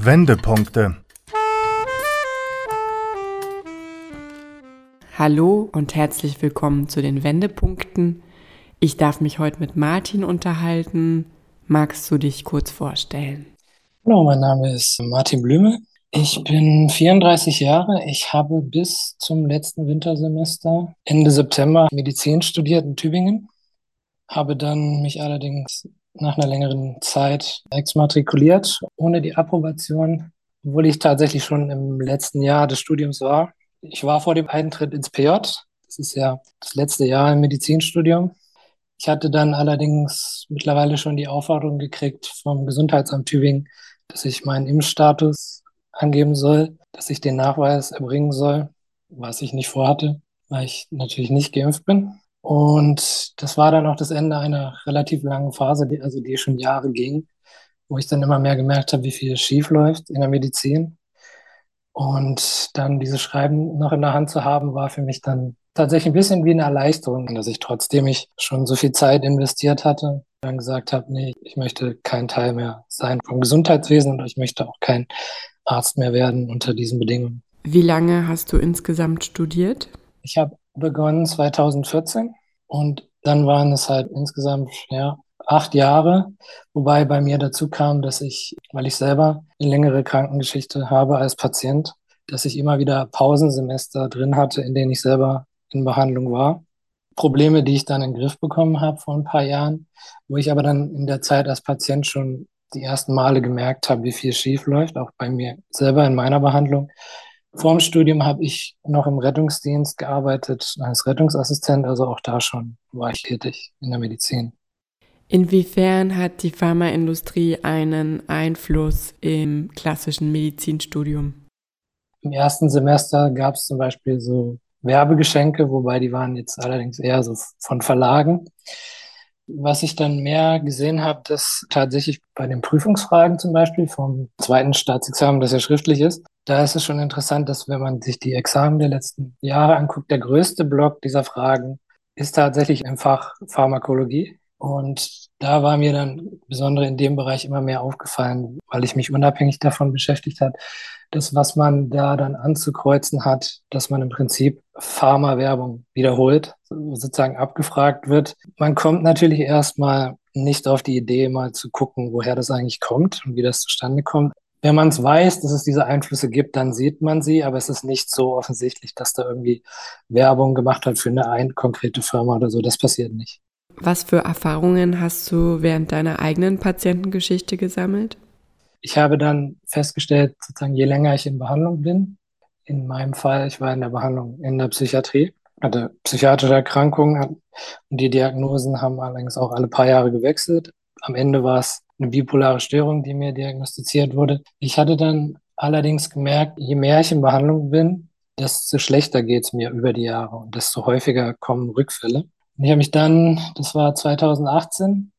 Wendepunkte. Hallo und herzlich willkommen zu den Wendepunkten. Ich darf mich heute mit Martin unterhalten. Magst du dich kurz vorstellen? Hallo, mein Name ist Martin Blüme. Ich bin 34 Jahre. Ich habe bis zum letzten Wintersemester Ende September Medizin studiert in Tübingen, habe dann mich allerdings nach einer längeren Zeit exmatrikuliert, ohne die Approbation, obwohl ich tatsächlich schon im letzten Jahr des Studiums war. Ich war vor dem Eintritt ins PJ. Das ist ja das letzte Jahr im Medizinstudium. Ich hatte dann allerdings mittlerweile schon die Aufforderung gekriegt vom Gesundheitsamt Tübingen, dass ich meinen Impfstatus angeben soll, dass ich den Nachweis erbringen soll, was ich nicht vorhatte, weil ich natürlich nicht geimpft bin. Und das war dann auch das Ende einer relativ langen Phase, die, also die schon Jahre ging, wo ich dann immer mehr gemerkt habe, wie viel schief läuft in der Medizin. Und dann dieses Schreiben noch in der Hand zu haben, war für mich dann tatsächlich ein bisschen wie eine Erleichterung, dass ich trotzdem ich schon so viel Zeit investiert hatte, dann gesagt habe, nee, ich möchte kein Teil mehr sein vom Gesundheitswesen und ich möchte auch kein Arzt mehr werden unter diesen Bedingungen. Wie lange hast du insgesamt studiert? Ich habe begonnen 2014 und dann waren es halt insgesamt ja, acht Jahre, wobei bei mir dazu kam, dass ich, weil ich selber eine längere Krankengeschichte habe als Patient, dass ich immer wieder Pausensemester drin hatte, in denen ich selber in Behandlung war. Probleme, die ich dann in den Griff bekommen habe vor ein paar Jahren, wo ich aber dann in der Zeit als Patient schon die ersten Male gemerkt habe, wie viel schief läuft, auch bei mir selber in meiner Behandlung. Vor dem Studium habe ich noch im Rettungsdienst gearbeitet als Rettungsassistent, also auch da schon war ich tätig in der Medizin. Inwiefern hat die Pharmaindustrie einen Einfluss im klassischen Medizinstudium? Im ersten Semester gab es zum Beispiel so Werbegeschenke, wobei die waren jetzt allerdings eher so von Verlagen. Was ich dann mehr gesehen habe, dass tatsächlich bei den Prüfungsfragen zum Beispiel vom zweiten Staatsexamen, das ja schriftlich ist, da ist es schon interessant, dass wenn man sich die Examen der letzten Jahre anguckt, der größte Block dieser Fragen ist tatsächlich im Fach Pharmakologie. Und da war mir dann besonders in dem Bereich immer mehr aufgefallen, weil ich mich unabhängig davon beschäftigt hat, das, was man da dann anzukreuzen hat, dass man im Prinzip Pharma-Werbung wiederholt, sozusagen abgefragt wird. Man kommt natürlich erstmal nicht auf die Idee, mal zu gucken, woher das eigentlich kommt und wie das zustande kommt. Wenn man es weiß, dass es diese Einflüsse gibt, dann sieht man sie, aber es ist nicht so offensichtlich, dass da irgendwie Werbung gemacht hat für eine ein konkrete Firma oder so. Das passiert nicht. Was für Erfahrungen hast du während deiner eigenen Patientengeschichte gesammelt? Ich habe dann festgestellt, sozusagen, je länger ich in Behandlung bin, in meinem Fall, ich war in der Behandlung in der Psychiatrie, hatte psychiatrische Erkrankungen und die Diagnosen haben allerdings auch alle paar Jahre gewechselt. Am Ende war es eine bipolare Störung, die mir diagnostiziert wurde. Ich hatte dann allerdings gemerkt, je mehr ich in Behandlung bin, desto schlechter geht es mir über die Jahre und desto häufiger kommen Rückfälle. Und ich habe mich dann, das war 2018,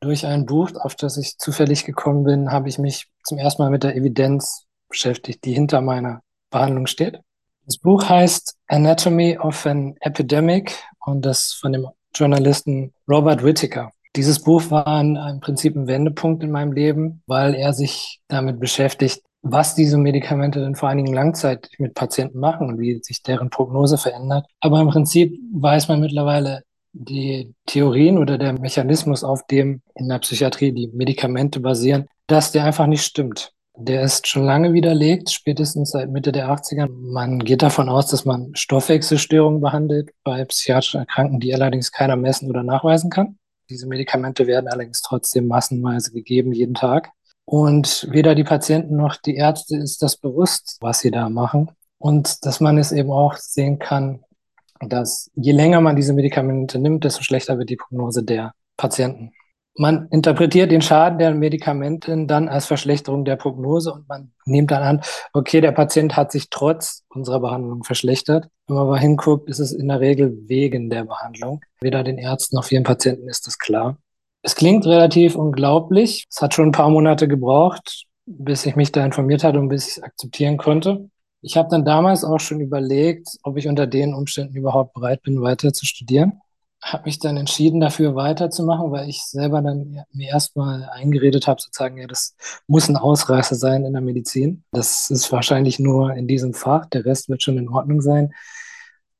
durch ein Buch, auf das ich zufällig gekommen bin, habe ich mich zum ersten Mal mit der Evidenz beschäftigt, die hinter meiner Behandlung steht. Das Buch heißt Anatomy of an Epidemic und das von dem Journalisten Robert Whittaker. Dieses Buch war im Prinzip ein Wendepunkt in meinem Leben, weil er sich damit beschäftigt, was diese Medikamente denn vor allen Dingen langzeitig mit Patienten machen und wie sich deren Prognose verändert. Aber im Prinzip weiß man mittlerweile, die Theorien oder der Mechanismus, auf dem in der Psychiatrie die Medikamente basieren, dass der einfach nicht stimmt. Der ist schon lange widerlegt, spätestens seit Mitte der 80er. Man geht davon aus, dass man Stoffwechselstörungen behandelt bei psychiatrischen Erkrankten, die allerdings keiner messen oder nachweisen kann. Diese Medikamente werden allerdings trotzdem massenweise gegeben, jeden Tag. Und weder die Patienten noch die Ärzte ist das bewusst, was sie da machen. Und dass man es eben auch sehen kann, dass je länger man diese Medikamente nimmt, desto schlechter wird die Prognose der Patienten. Man interpretiert den Schaden der Medikamente dann als Verschlechterung der Prognose und man nimmt dann an, okay, der Patient hat sich trotz unserer Behandlung verschlechtert. Wenn man aber hinguckt, ist es in der Regel wegen der Behandlung. Weder den Ärzten noch vielen Patienten ist das klar. Es klingt relativ unglaublich. Es hat schon ein paar Monate gebraucht, bis ich mich da informiert hatte und bis ich es akzeptieren konnte. Ich habe dann damals auch schon überlegt, ob ich unter den Umständen überhaupt bereit bin, weiter zu studieren. habe mich dann entschieden, dafür weiterzumachen, weil ich selber dann mir erstmal eingeredet habe, sozusagen, ja, das muss ein Ausreißer sein in der Medizin. Das ist wahrscheinlich nur in diesem Fach, der Rest wird schon in Ordnung sein.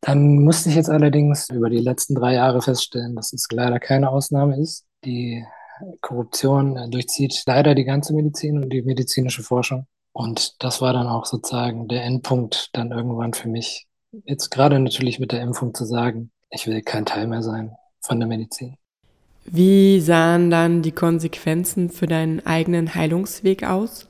Dann musste ich jetzt allerdings über die letzten drei Jahre feststellen, dass es leider keine Ausnahme ist. Die Korruption durchzieht leider die ganze Medizin und die medizinische Forschung. Und das war dann auch sozusagen der Endpunkt dann irgendwann für mich. Jetzt gerade natürlich mit der Impfung zu sagen, ich will kein Teil mehr sein von der Medizin. Wie sahen dann die Konsequenzen für deinen eigenen Heilungsweg aus?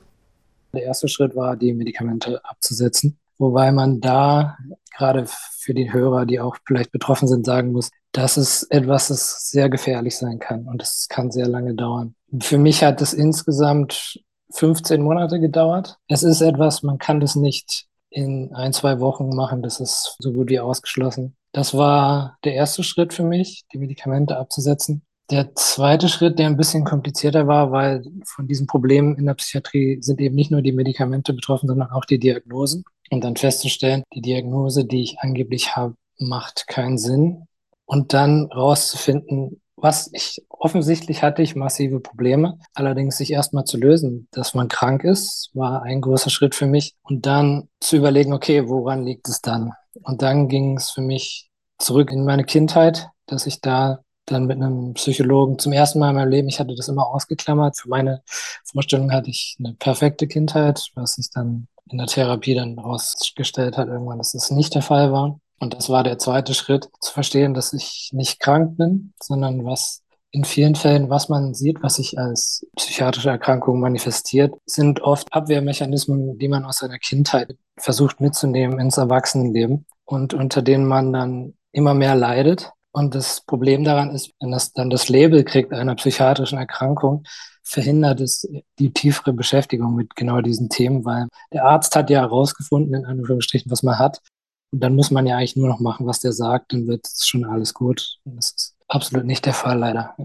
Der erste Schritt war, die Medikamente abzusetzen, wobei man da gerade für die Hörer, die auch vielleicht betroffen sind, sagen muss, das ist etwas, das sehr gefährlich sein kann und es kann sehr lange dauern. Für mich hat es insgesamt 15 Monate gedauert. Es ist etwas, man kann das nicht in ein, zwei Wochen machen, das ist so gut wie ausgeschlossen. Das war der erste Schritt für mich, die Medikamente abzusetzen. Der zweite Schritt, der ein bisschen komplizierter war, weil von diesen Problemen in der Psychiatrie sind eben nicht nur die Medikamente betroffen, sondern auch die Diagnosen. Und dann festzustellen, die Diagnose, die ich angeblich habe, macht keinen Sinn. Und dann rauszufinden, was ich offensichtlich hatte ich massive Probleme, allerdings sich erstmal zu lösen, dass man krank ist, war ein großer Schritt für mich und dann zu überlegen, okay, woran liegt es dann? Und dann ging es für mich zurück in meine Kindheit, dass ich da dann mit einem Psychologen zum ersten Mal in meinem Leben, ich hatte das immer ausgeklammert. Für meine Vorstellung hatte ich eine perfekte Kindheit, was sich dann in der Therapie dann herausgestellt hat, irgendwann, dass es nicht der Fall war. Und das war der zweite Schritt, zu verstehen, dass ich nicht krank bin, sondern was in vielen Fällen, was man sieht, was sich als psychiatrische Erkrankung manifestiert, sind oft Abwehrmechanismen, die man aus seiner Kindheit versucht mitzunehmen ins Erwachsenenleben und unter denen man dann immer mehr leidet. Und das Problem daran ist, wenn das dann das Label kriegt einer psychiatrischen Erkrankung, verhindert es die tiefere Beschäftigung mit genau diesen Themen, weil der Arzt hat ja herausgefunden, in Anführungsstrichen, was man hat. Und dann muss man ja eigentlich nur noch machen, was der sagt, dann wird es schon alles gut. Und das ist absolut nicht der Fall, leider.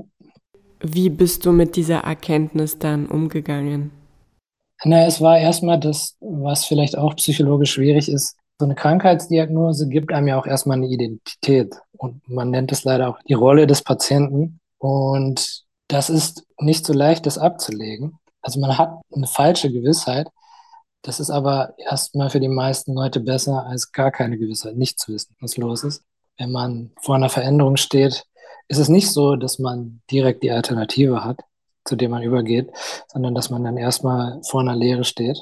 Wie bist du mit dieser Erkenntnis dann umgegangen? Na, es war erstmal das, was vielleicht auch psychologisch schwierig ist. So eine Krankheitsdiagnose gibt einem ja auch erstmal eine Identität. Und man nennt es leider auch die Rolle des Patienten. Und das ist nicht so leicht, das abzulegen. Also man hat eine falsche Gewissheit. Das ist aber erstmal für die meisten Leute besser, als gar keine Gewissheit, nicht zu wissen, was los ist. Wenn man vor einer Veränderung steht, ist es nicht so, dass man direkt die Alternative hat, zu der man übergeht, sondern dass man dann erstmal vor einer Lehre steht.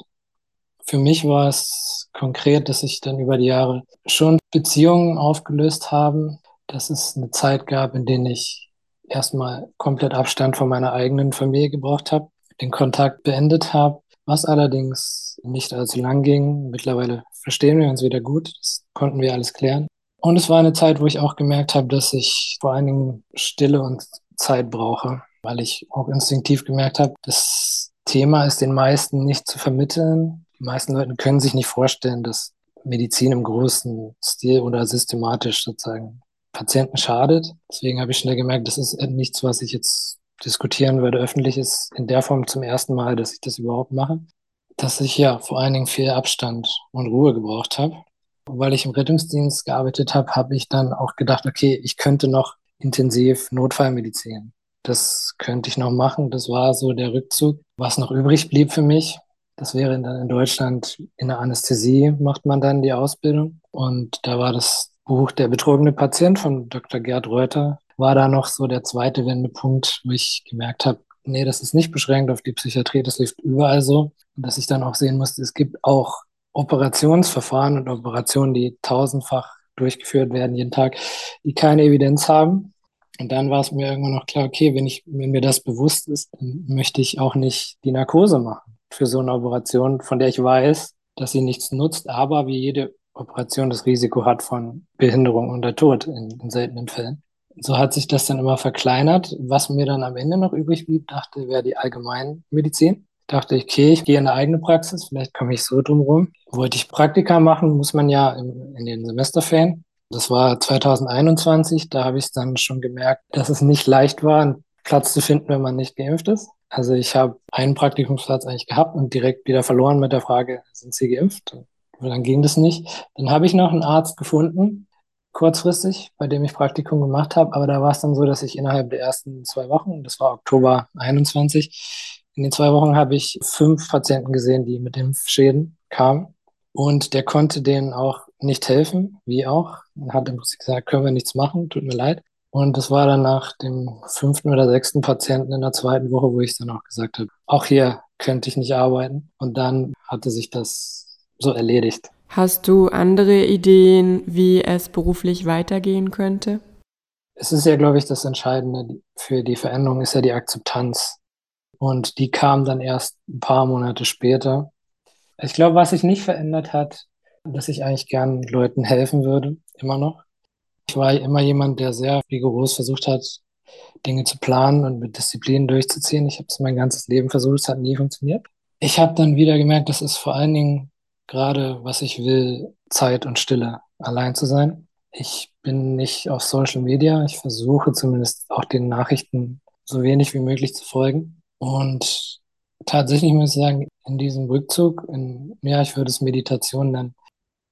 Für mich war es konkret, dass sich dann über die Jahre schon Beziehungen aufgelöst haben, dass es eine Zeit gab, in der ich erstmal komplett Abstand von meiner eigenen Familie gebraucht habe, den Kontakt beendet habe, was allerdings nicht allzu lang ging. Mittlerweile verstehen wir uns wieder gut, das konnten wir alles klären. Und es war eine Zeit, wo ich auch gemerkt habe, dass ich vor allen Dingen Stille und Zeit brauche, weil ich auch instinktiv gemerkt habe, das Thema ist den meisten nicht zu vermitteln. Die meisten Leute können sich nicht vorstellen, dass Medizin im großen Stil oder systematisch sozusagen Patienten schadet. Deswegen habe ich schnell gemerkt, das ist nichts, was ich jetzt diskutieren würde. Öffentlich ist in der Form zum ersten Mal, dass ich das überhaupt mache. Dass ich ja vor allen Dingen viel Abstand und Ruhe gebraucht habe. Weil ich im Rettungsdienst gearbeitet habe, habe ich dann auch gedacht, okay, ich könnte noch intensiv Notfallmedizin. Das könnte ich noch machen. Das war so der Rückzug. Was noch übrig blieb für mich, das wäre dann in Deutschland in der Anästhesie macht man dann die Ausbildung. Und da war das Buch Der betrogene Patient von Dr. Gerd Reuter, war da noch so der zweite Wendepunkt, wo ich gemerkt habe, nee, das ist nicht beschränkt auf die Psychiatrie, das läuft überall so. Und dass ich dann auch sehen musste, es gibt auch Operationsverfahren und Operationen, die tausendfach durchgeführt werden jeden Tag, die keine Evidenz haben. Und dann war es mir irgendwann noch klar, okay, wenn ich, wenn mir das bewusst ist, dann möchte ich auch nicht die Narkose machen für so eine Operation, von der ich weiß, dass sie nichts nutzt, aber wie jede Operation das Risiko hat von Behinderung und der Tod in, in seltenen Fällen. So hat sich das dann immer verkleinert. Was mir dann am Ende noch übrig blieb, dachte, wäre die Allgemeinmedizin. Dachte ich, okay, ich gehe in eine eigene Praxis, vielleicht komme ich so drum rum. Wollte ich Praktika machen, muss man ja in, in den Semesterferien. Das war 2021, da habe ich dann schon gemerkt, dass es nicht leicht war, einen Platz zu finden, wenn man nicht geimpft ist. Also ich habe einen Praktikumsplatz eigentlich gehabt und direkt wieder verloren mit der Frage, sind Sie geimpft? Und dann ging das nicht. Dann habe ich noch einen Arzt gefunden, kurzfristig, bei dem ich Praktikum gemacht habe, aber da war es dann so, dass ich innerhalb der ersten zwei Wochen, das war Oktober 21, in den zwei Wochen habe ich fünf Patienten gesehen, die mit Impfschäden kamen. Und der konnte denen auch nicht helfen, wie auch. Er hat im Prinzip gesagt, können wir nichts machen, tut mir leid. Und das war dann nach dem fünften oder sechsten Patienten in der zweiten Woche, wo ich dann auch gesagt habe, auch hier könnte ich nicht arbeiten. Und dann hatte sich das so erledigt. Hast du andere Ideen, wie es beruflich weitergehen könnte? Es ist ja, glaube ich, das Entscheidende für die Veränderung ist ja die Akzeptanz. Und die kam dann erst ein paar Monate später. Ich glaube, was sich nicht verändert hat, dass ich eigentlich gern Leuten helfen würde, immer noch. Ich war immer jemand, der sehr rigoros versucht hat, Dinge zu planen und mit Disziplin durchzuziehen. Ich habe es mein ganzes Leben versucht, es hat nie funktioniert. Ich habe dann wieder gemerkt, dass es vor allen Dingen gerade, was ich will, Zeit und Stille, allein zu sein. Ich bin nicht auf Social Media. Ich versuche zumindest auch den Nachrichten so wenig wie möglich zu folgen. Und tatsächlich muss ich sagen, in diesem Rückzug, in, ja, ich würde es Meditation nennen,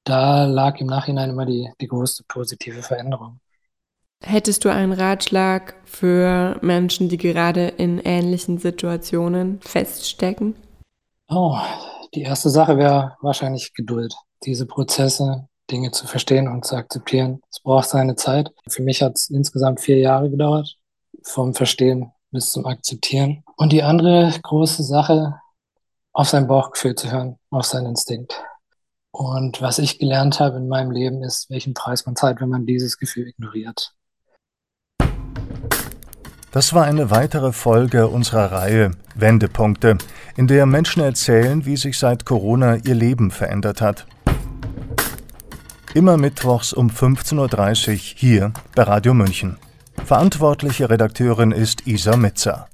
da lag im Nachhinein immer die, die größte positive Veränderung. Hättest du einen Ratschlag für Menschen, die gerade in ähnlichen Situationen feststecken? Oh, die erste Sache wäre wahrscheinlich Geduld. Diese Prozesse, Dinge zu verstehen und zu akzeptieren. Es braucht seine Zeit. Für mich hat es insgesamt vier Jahre gedauert, vom Verstehen bis zum Akzeptieren. Und die andere große Sache, auf sein Bauchgefühl zu hören, auf seinen Instinkt. Und was ich gelernt habe in meinem Leben ist, welchen Preis man zahlt, wenn man dieses Gefühl ignoriert. Das war eine weitere Folge unserer Reihe Wendepunkte, in der Menschen erzählen, wie sich seit Corona ihr Leben verändert hat. Immer mittwochs um 15.30 Uhr hier bei Radio München. Verantwortliche Redakteurin ist Isa Mitzer.